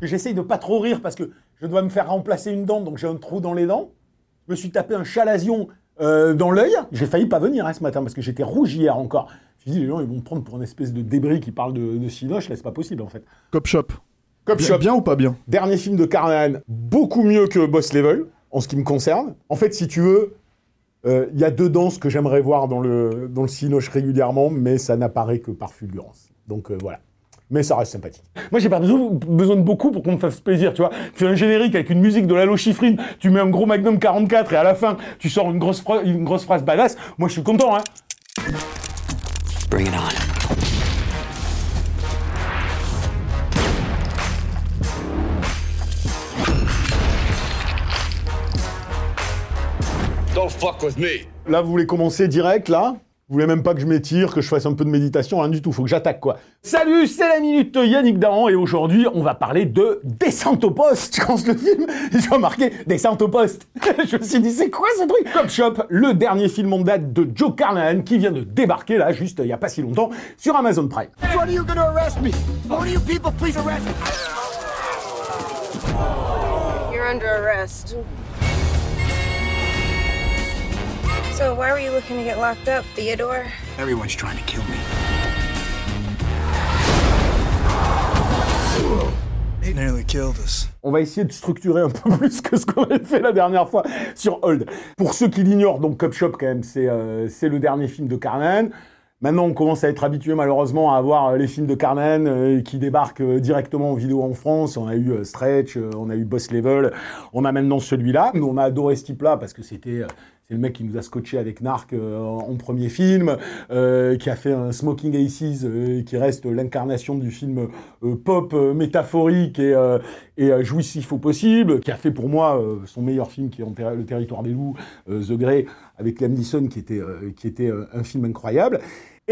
J'essaye de pas trop rire parce que je dois me faire remplacer une dent, donc j'ai un trou dans les dents. Je me suis tapé un chalazion euh, dans l'œil. J'ai failli pas venir hein, ce matin parce que j'étais rouge hier encore. Je me dis, les gens, ils vont me prendre pour une espèce de débris qui parle de, de Cinoche. Là, c'est pas possible en fait. Cop Shop. Cop Bien, Shop. bien ou pas bien? Dernier film de Carnahan, beaucoup mieux que Boss Level, en ce qui me concerne. En fait, si tu veux, il y a deux danses que j'aimerais voir dans le, dans le Cinoche régulièrement, mais ça n'apparaît que par fulgurance. Donc euh, voilà. Mais ça reste sympathique. Moi, j'ai pas besoin, besoin de beaucoup pour qu'on me fasse plaisir, tu vois. Tu fais un générique avec une musique de Lalo Schifrin, tu mets un gros Magnum 44 et à la fin, tu sors une grosse, une grosse phrase badass. Moi, je suis content, hein. Bring it on. Don't fuck with me. Là, vous voulez commencer direct, là? Vous voulez même pas que je m'étire, que je fasse un peu de méditation, rien du tout, faut que j'attaque, quoi. Salut, c'est la Minute Yannick Dahan, et aujourd'hui, on va parler de Descente au poste. Tu commences le film, ils ont marqué Descente au poste. je me suis dit, c'est quoi ce truc? Cop Shop, le dernier film en date de Joe Carnahan, qui vient de débarquer, là, juste il y a pas si longtemps, sur Amazon Prime. When are you So why were you looking to get locked up, Theodore? Everyone's trying to kill me. They nearly killed us. On va essayer de structurer un peu plus que ce qu'on avait fait la dernière fois sur Hold. Pour ceux qui l'ignorent, donc Cop Shop, quand même, c'est euh, c'est le dernier film de Carnahan. Maintenant, on commence à être habitué malheureusement à avoir euh, les films de Carnahan euh, qui débarquent euh, directement en vidéo en France. On a eu euh, Stretch, euh, on a eu Boss Level, on a maintenant celui-là. Nous, on a adoré ce type-là parce que c'était... le mec qui nous a scotché avec Narc euh, en premier film, euh, qui a fait un Smoking Aces, euh, qui reste l'incarnation du film pop métaphorique et, et jouissif au possible, qui a fait pour moi son meilleur film qui est en Le Territoire des Loups, The Grey, avec Liam Neeson, qui était, un film incroyable.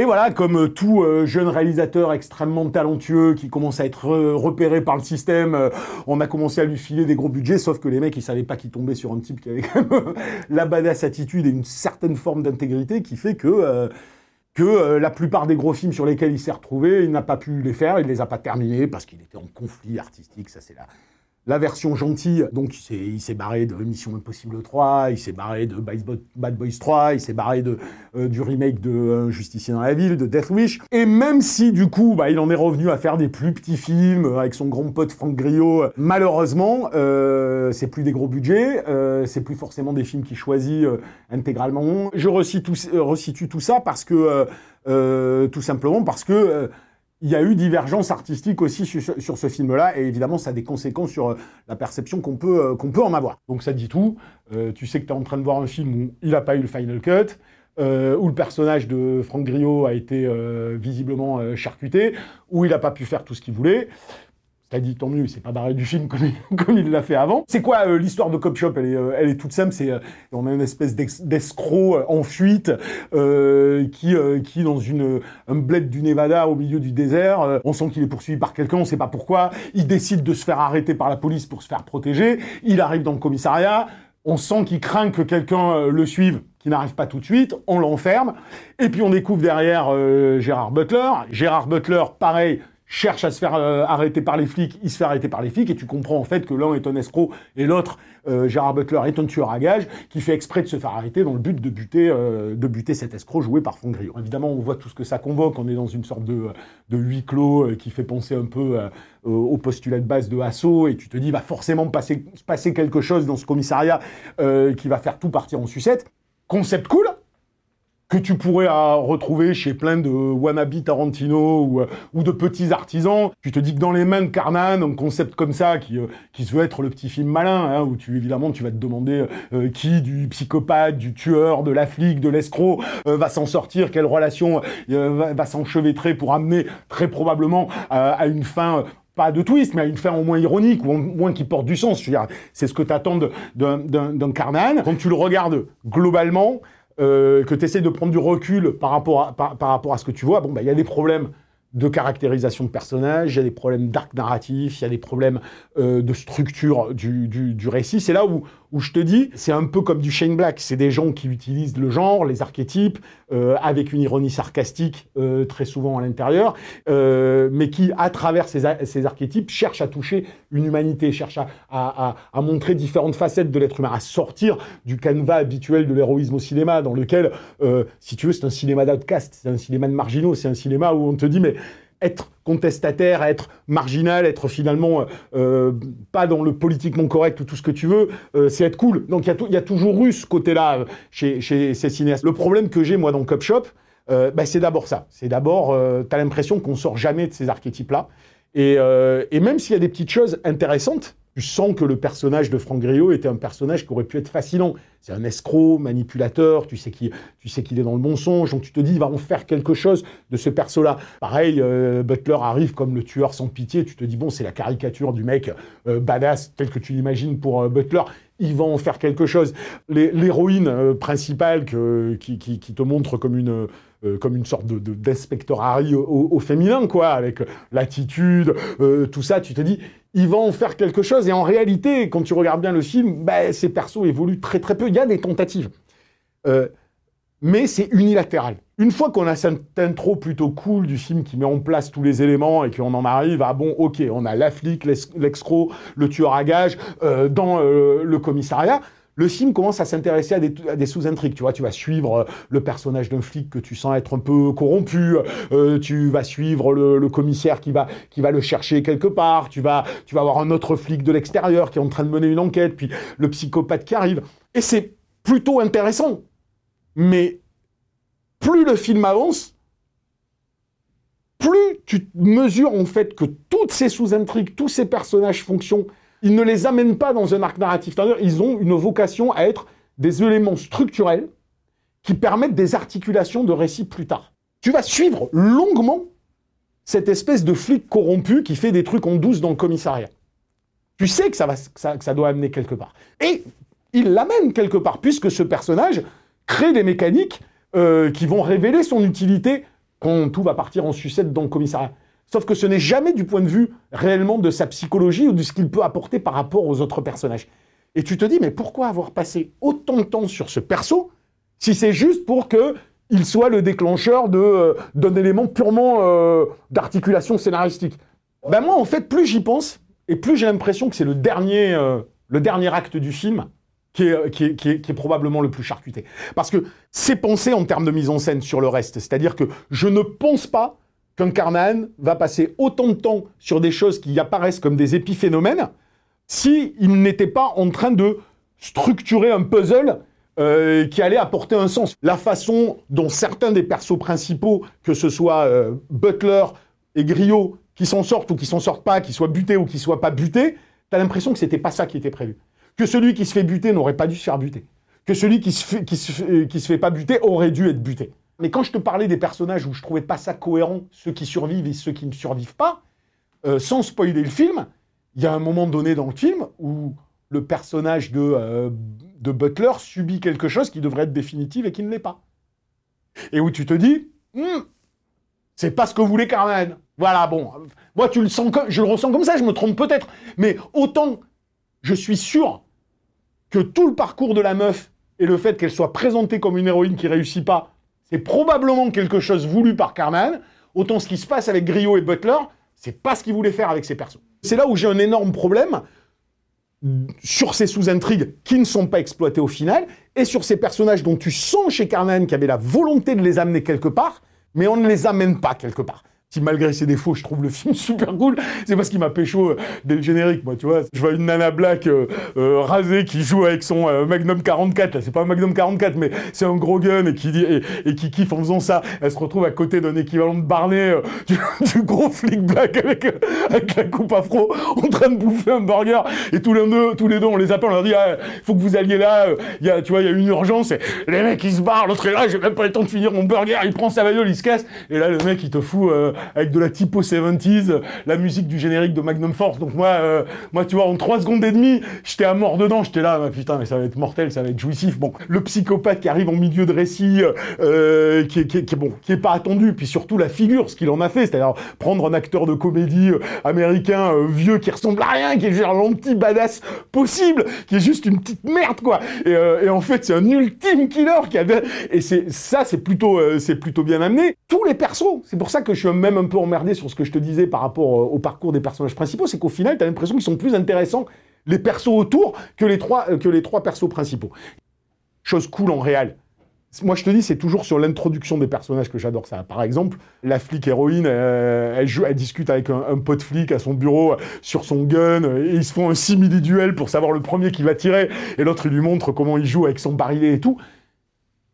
Et voilà, comme euh, tout euh, jeune réalisateur extrêmement talentueux qui commence à être euh, repéré par le système, on a commencé à lui filer des gros budgets, sauf que les mecs, ils savaient pas qu'ils tombaient sur un type qui avait quand même la badass attitude et une certaine forme d'intégrité qui fait que... la plupart des gros films sur lesquels il s'est retrouvé, il n'a pas pu les faire, il les a pas terminés parce qu'il était en conflit artistique, ça c'est la, la version gentille. Donc il s'est, barré de Mission Impossible 3, il s'est barré de Bad Bo- Bad Boys 3, il s'est barré de, euh, du remake de euh, Justicier dans la ville, de Death Wish. Et même si du coup, bah, il en est revenu à faire des plus petits films euh, avec son grand pote Franck Griot, euh, malheureusement, euh, c'est plus des gros budgets, c'est plus forcément des films qu'il choisit intégralement. Je resitue, resitue tout ça parce que, tout simplement parce que il y a eu divergence artistique aussi sur, ce film-là, et évidemment, ça a des conséquences sur euh, la perception qu'on peut, euh, qu'on peut en avoir. Donc ça dit tout. Euh, tu sais que tu es en train de voir un film où il n'a pas eu le final cut, où le personnage de Franck Griot a été visiblement charcuté, où il n'a pas pu faire tout ce qu'il voulait. T'as dit tant mieux, il s'est pas barré du film comme il, l'a fait avant. C'est quoi euh, l'histoire de Cop Shop? Elle est, euh, elle est toute simple. C'est euh, on a une espèce d'escroc en fuite qui qui dans une un bled du Nevada au milieu du désert. on sent qu'il est poursuivi par quelqu'un, on sait pas pourquoi. Il décide de se faire arrêter par la police pour se faire protéger. Il arrive dans le commissariat. On sent qu'il craint que quelqu'un le suive, qui n'arrive pas tout de suite. On l'enferme. Et puis on découvre derrière Gérard Butler. Gérard Butler, pareil cherche à se faire euh, arrêter par les flics, il se fait arrêter par les flics, et tu comprends en fait que l'un est un escroc et l'autre, euh, Gérard Butler, est un tueur à gages qui fait exprès de se faire arrêter dans le but de buter, euh, de buter cet escroc joué par Franck Griot. Évidemment, on voit tout ce que ça convoque, on est dans une sorte de, de huis clos euh, qui fait penser un peu euh, au postulat de base de Assaut, et tu te dis, va forcément passer, se passer quelque chose dans ce commissariat euh, qui va faire tout partir en sucette. Concept cool, que tu pourrais euh, retrouver chez plein de wannabe Tarantino ou, euh, ou, de petits artisans. Tu te dis que dans les mains de Carnan, un concept comme ça, qui, euh, qui se veut être le petit film malin, hein, où tu évidemment tu vas te demander qui du psychopathe, du tueur, de la flic, de l'escroc va s'en sortir, quelle relation va, va s'enchevêtrer pour amener très probablement à une fin pas de twist, mais à une fin au moins ironique, ou au moins qui porte du sens. C'est ce que t'attends d'un Carnan. Quand tu le regardes globalement, euh, que tu essaies de prendre du recul par rapport à, ce que tu vois, bon, bah, il y a des problèmes de caractérisation de personnages, il y a des problèmes d'arc narratif, il y a des problèmes euh, de structure du, du, du récit. C'est là où, où je te dis, c'est un peu comme du Shane Black. C'est des gens qui utilisent le genre, les archétypes, euh, avec une ironie sarcastique euh, très souvent à l'intérieur, euh, mais qui, à travers ces, ces, archétypes, cherchent à toucher une humanité, cherchent à, à, à montrer différentes facettes de l'être humain, à sortir du canevas habituel de l'héroïsme au cinéma, dans lequel, euh, si tu veux, c'est un cinéma d'outcast, c'est un cinéma de marginaux, c'est un cinéma où on te dit, mais être contestataire, être marginal, être finalement euh, pas dans le politiquement correct ou tout ce que tu veux, euh, c'est être cool. Donc il y, y, a toujours eu ce côté-là euh, chez, chez, ces cinéastes. Le problème que j'ai moi dans Cop Shop, euh, bah, c'est d'abord ça. C'est d'abord, euh, tu as l'impression qu'on sort jamais de ces archétypes-là. Et, et même s'il y a des petites choses intéressantes, tu sens que le personnage de Franck Griot était un personnage qui aurait pu être fascinant. C'est un escroc, manipulateur, tu sais qu'il tu sais est dans le mensonge, donc tu te dis il va en faire quelque chose de ce perso-là. Pareil, euh, Butler arrive comme le tueur sans pitié, tu te dis bon c'est la caricature du mec euh, badass tel que tu l'imagines pour euh, Butler, il va en faire quelque chose. L'héroïne principale qui, te montre comme une euh, comme une sorte de d'inspecteur Harry au, au, féminin, quoi, avec l'attitude, euh, tout ça, tu te dis, il va en faire quelque chose. Et en réalité, quand tu regardes bien le film, bah, ces persos évoluent très très peu. Il y a des tentatives. Euh, mais c'est unilatéral. Une fois qu'on a cette intro plutôt cool du film qui met en place tous les éléments et qu'on en arrive à bon, ok, on a la flic, l'escroc, le tueur à gage euh, dans le commissariat, le film commence à s'intéresser à des, sous-intrigues. Tu vois, tu vas suivre euh, le personnage d'un flic que tu sens être un peu corrompu. Euh, tu vas suivre le, le, commissaire qui va qui va le chercher quelque part. Tu vas tu vas avoir un autre flic de l'extérieur qui est en train de mener une enquête. Puis le psychopathe qui arrive. Et c'est plutôt intéressant. Mais plus le film avance, plus tu mesures en fait que toutes ces sous-intrigues, tous ces personnages fonctionnent ils ne les amènent pas dans un arc narratif. Ils ont une vocation à être des éléments structurels qui permettent des articulations de récits plus tard. Tu vas suivre longuement cette espèce de flic corrompu qui fait des trucs en douce dans le commissariat. Tu sais que ça, va, que ça, doit amener quelque part. Et il l'amène quelque part, puisque ce personnage crée des mécaniques euh, qui vont révéler son utilité quand tout va partir en sucette dans le commissariat. Sauf que ce n'est jamais du point de vue réellement de sa psychologie ou de ce qu'il peut apporter par rapport aux autres personnages. Et tu te dis, mais pourquoi avoir passé autant de temps sur ce perso si c'est juste pour que il soit le déclencheur euh, d'un élément purement euh, d'articulation scénaristique? Ben moi, en fait, plus j'y pense et plus j'ai l'impression que c'est le dernier euh, acte du film qui, est, qui, est, qui est, probablement le plus charcuté. Parce que c'est pensé en termes de mise en scène sur le reste. C'est-à-dire que je ne pense pas qu'un Carnahan va passer autant de temps sur des choses qui apparaissent comme des épiphénomènes s'il n'était pas en train de structurer un puzzle euh, qui allait apporter un sens. La façon dont certains des persos principaux, que ce soit euh, Butler et Griot, qui s'en sortent ou qui s'en sortent pas, qui soient butés ou qui soient pas butés, t'as l'impression que c'était pas ça qui était prévu. Que celui qui se fait buter n'aurait pas dû se faire buter. Que celui qui se fait, qui se, qui se fait pas buter aurait dû être buté. Mais quand je te parlais des personnages où je trouvais pas ça cohérent, ceux qui survivent et ceux qui ne survivent pas, euh, sans spoiler le film, il y a un moment donné dans le film où le personnage de, euh, de Butler subit quelque chose qui devrait être définitif et qui ne l'est pas. Et où tu te dis, hm, c'est pas ce que voulait Carmen. Voilà, bon, moi tu le sens, je le ressens comme ça, je me trompe peut-être, mais autant je suis sûr que tout le parcours de la meuf et le fait qu'elle soit présentée comme une héroïne qui réussit pas c'est probablement quelque chose voulu par Carman. Autant ce qui se passe avec Griot et Butler, c'est pas ce qu'il voulait faire avec ses persos. C'est là où j'ai un énorme problème sur ces sous-intrigues qui ne sont pas exploitées au final, et sur ces personnages dont tu sens chez Carnan qu'il avait la volonté de les amener quelque part, mais on ne les amène pas quelque part. Si malgré ses défauts, je trouve le film super cool, c'est parce qu'il m'a pécho euh, dès le générique, moi, tu vois. Je vois une nana black euh, euh, rasée qui joue avec son euh, Magnum 44, là, c'est pas un Magnum 44, mais c'est un gros gun et qui, dit, et, qui kiffe en faisant ça. Elle se retrouve à côté d'un équivalent de Barney, du, du gros flic black avec, avec la coupe afro, en train de bouffer un burger, et tous les deux, tous les deux on les appelle, on leur dit, ah, faut que vous alliez là, y a, tu vois, il y a une urgence, et les mecs ils se barrent, l'autre est là, j'ai même pas le temps de finir mon burger, il prend sa bagnole, il se casse, et là le mec il te fout avec de la typo 70s, euh, la musique du générique de Magnum Force. Donc moi, euh, moi tu vois, en 3 secondes et demie, j'étais à mort dedans. J'étais là, bah, putain, mais ça va être mortel, ça va être jouissif. Bon, le psychopathe qui arrive en milieu de récit, euh, qui, est, qui, est, bon, qui est pas attendu. Puis surtout la figure, ce qu'il en a fait, c'est-à-dire prendre un acteur de comédie euh, américain vieux qui ressemble à rien, qui est genre l'anti-badass possible, qui est juste une petite merde quoi. Et, en fait, c'est un ultime killer qui a et ça, c'est plutôt, c'est plutôt bien amené. Tous les persos, c'est pour ça que je suis même un peu emmerdé sur ce que je te disais par rapport euh, au parcours des personnages principaux, c'est qu'au final, t'as l'impression qu'ils sont plus intéressants les persos autour que les trois, euh, que les trois persos principaux. Chose cool en réel. Moi, je te dis, c'est toujours sur l'introduction des personnages que j'adore ça. Par exemple, la flic héroïne, euh, elle, joue, elle discute avec un, un pote flic à son bureau sur son gun, et ils se font un simili-duel pour savoir le premier qui va tirer, et l'autre, il lui montre comment il joue avec son barillet et tout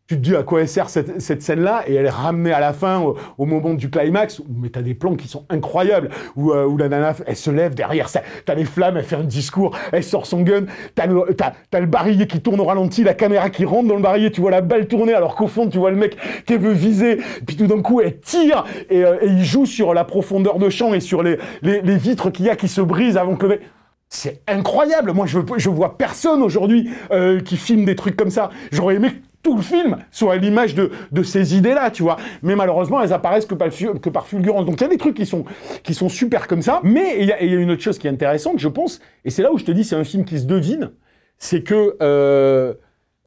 tu te dis à quoi elle sert cette, cette scène-là, et elle est ramenée à la fin, au, moment du climax, mais t'as des plans qui sont incroyables, où, euh, la nana, elle se lève derrière t'as les flammes, elle fait un discours, elle sort son gun, t'as le, t'as le barillet qui tourne au ralenti, la caméra qui rentre dans le barillet, tu vois la balle tourner, alors qu'au fond, tu vois le mec qui veut viser, puis tout d'un coup, elle tire, et, euh, et il joue sur la profondeur de champ et sur les, les, les vitres qu'il y a qui se brisent avant que le mec... C'est incroyable. Moi, je, je vois personne aujourd'hui euh, qui filme des trucs comme ça. J'aurais aimé tout le film soit à l'image de, de ces idées-là, tu vois. Mais malheureusement, elles apparaissent que par, fulgurance. Donc il y a des trucs qui sont, qui sont super comme ça. Mais il y, y a une autre chose qui est intéressante, je pense, et c'est là où je te dis c'est un film qui se devine, c'est que, euh,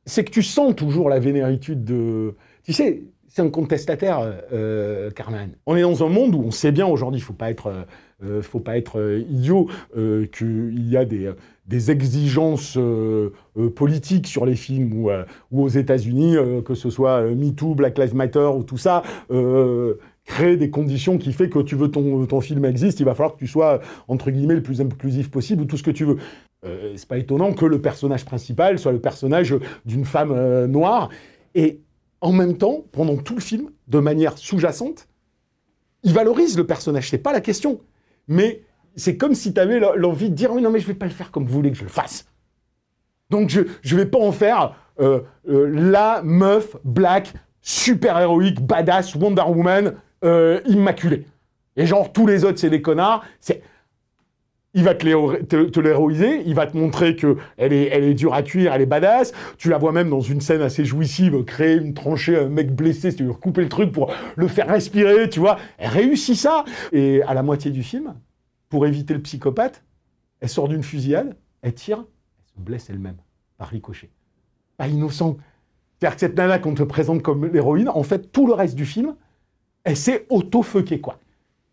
que tu sens toujours la vénéritude de... Tu sais, c'est un contestataire, euh, Carnan. On est dans un monde où on sait bien aujourd'hui, il faut pas être... Euh, faut pas être euh, idiot, euh, qu'il y a des, exigences euh, euh, politiques sur les films ou, euh, aux États-Unis, euh, que ce soit euh, MeToo, Black Lives Matter ou tout ça, euh, créer des conditions qui fait que tu veux ton, ton film existe, il va falloir que tu sois entre guillemets le plus inclusif possible ou tout ce que tu veux. Euh, c'est pas étonnant que le personnage principal soit le personnage d'une femme euh, noire et en même temps, pendant tout le film, de manière sous-jacente, il valorise le personnage, c'est pas la question. Mais c'est comme si tu avais l'envie de dire oui, non mais je vais pas le faire comme vous voulez que je le fasse. Donc je je vais pas en faire euh, euh, la meuf black super héroïque badass Wonder Woman euh, immaculée. Et genre tous les autres c'est des connards. C'est il va te, te, l'héroïser, il va te montrer que elle est, elle est dure à cuire, elle est badass. Tu la vois même dans une scène assez jouissive, créer une tranchée, un mec blessé, veux couper le truc pour le faire respirer, tu vois. Elle réussit ça. Et à la moitié du film, pour éviter le psychopathe, elle sort d'une fusillade, elle tire, elle se blesse elle-même, par ricochet. Pas innocent. C'est-à-dire que cette nana qu'on te présente comme l'héroïne, en fait, tout le reste du film, elle s'est auto-fuckée, quoi.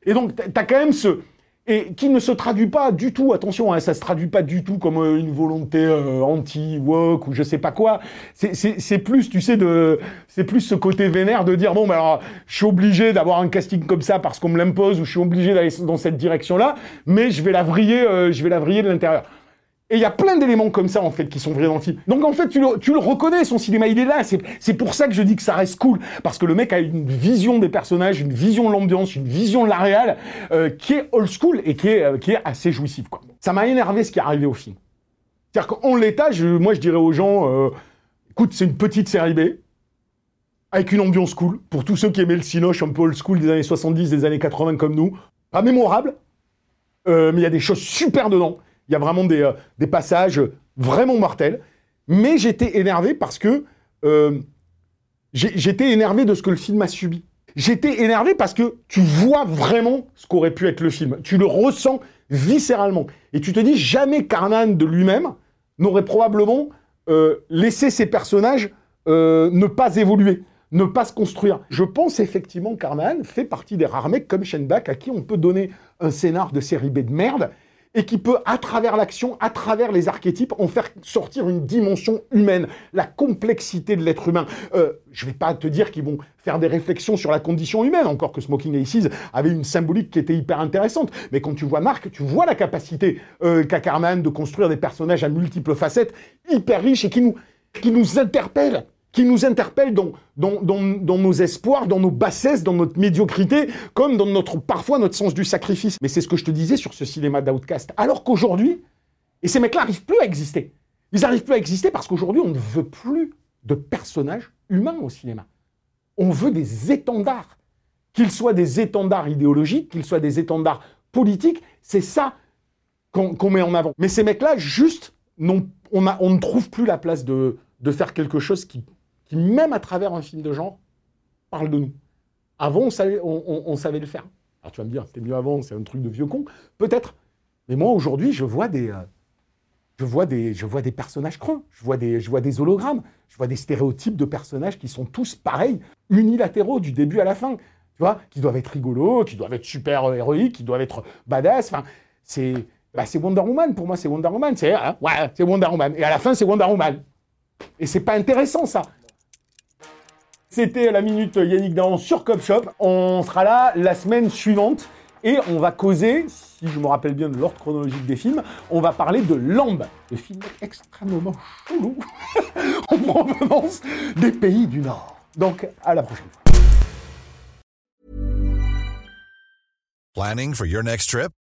Et donc, t'as quand même ce... Et qui ne se traduit pas du tout, attention, hein, ça se traduit pas du tout comme euh, une volonté euh, anti-woke ou je sais pas quoi. C'est plus, tu sais, de, c'est plus ce côté vénère de dire bon, ben alors, je suis obligé d'avoir un casting comme ça parce qu'on me l'impose ou je suis obligé d'aller dans cette direction-là, mais je vais la vriller, euh, je vais la vriller de l'intérieur. Et il y a plein d'éléments comme ça, en fait, qui sont vrais dans le film. Donc, en fait, tu le, reconnais, son cinéma, il est là. C'est pour ça que je dis que ça reste cool. Parce que le mec a une vision des personnages, une vision de l'ambiance, une vision de la réal, euh, qui est old school et qui est, euh, assez jouissive. Ça m'a énervé ce qui est arrivé au film. C'est-à-dire qu'en l'état, je, moi, je dirais aux gens, euh, écoute, c'est une petite série B, avec une ambiance cool, pour tous ceux qui aimaient le cinoche un peu old school des années 70, des années 80 comme nous. Pas mémorable, euh, mais il y a des choses super dedans. Il y a vraiment des, euh, des passages vraiment mortels. Mais j'étais énervé parce que euh, j'étais énervé de ce que le film a subi. J'étais énervé parce que tu vois vraiment ce qu'aurait pu être le film. Tu le ressens viscéralement. Et tu te dis, jamais Carnan de lui-même n'aurait probablement euh, laissé ses personnages ne pas évoluer, ne pas se construire. Je pense effectivement que Carnan fait partie des rares mecs comme Shenbach à qui on peut donner un scénar de série B de merde et qui peut, à travers l'action, à travers les archétypes, en faire sortir une dimension humaine, la complexité de l'être humain. Euh, je vais pas te dire qu'ils vont faire des réflexions sur la condition humaine, encore que Smoking Aces avait une symbolique qui était hyper intéressante. Mais quand tu vois Marc, tu vois la capacité euh, qu'a Carman de construire des personnages à multiples facettes, hyper riches et qui nous, qui nous interpellent qui nous interpelle dans, nos espoirs, dans nos bassesses, dans notre médiocrité, comme dans notre, parfois notre sens du sacrifice. Mais c'est ce que je te disais sur ce cinéma d'outcast. Alors qu'aujourd'hui, et ces mecs-là n'arrivent plus à exister. Ils n'arrivent plus à exister parce qu'aujourd'hui, on ne veut plus de personnages humains au cinéma. On veut des étendards. Qu'ils soient des étendards idéologiques, qu'ils soient des étendards politiques, c'est ça qu'on met en avant. Mais ces mecs-là, juste, on, ne trouve plus la place de faire quelque chose qui qui, même à travers un film de genre, parle de nous. Avant, on savait, le faire. Alors tu vas me dire, c'était mieux avant, c'est un truc de vieux con. Peut-être. Mais moi, aujourd'hui, je vois des... Euh, je vois des, je vois des personnages creux, je vois des, je vois des hologrammes, je vois des stéréotypes de personnages qui sont tous pareils, unilatéraux du début à la fin, tu vois, qui doivent être rigolos, qui doivent être super héroïques, qui doivent être badass. Enfin, c'est, bah, Wonder Woman pour moi, c'est Wonder Woman, c'est, hein, ouais, Wonder Woman. Et à la fin, c'est Wonder Woman. Et c'est pas intéressant ça. C'était la minute Yannick Dahan sur Cop Shop. On sera là la semaine suivante et on va causer, si je me rappelle bien de l'ordre chronologique des films, on va parler de Lamb, le film extrêmement chelou en provenance des pays du Nord. Donc à la prochaine. Planning for your next trip?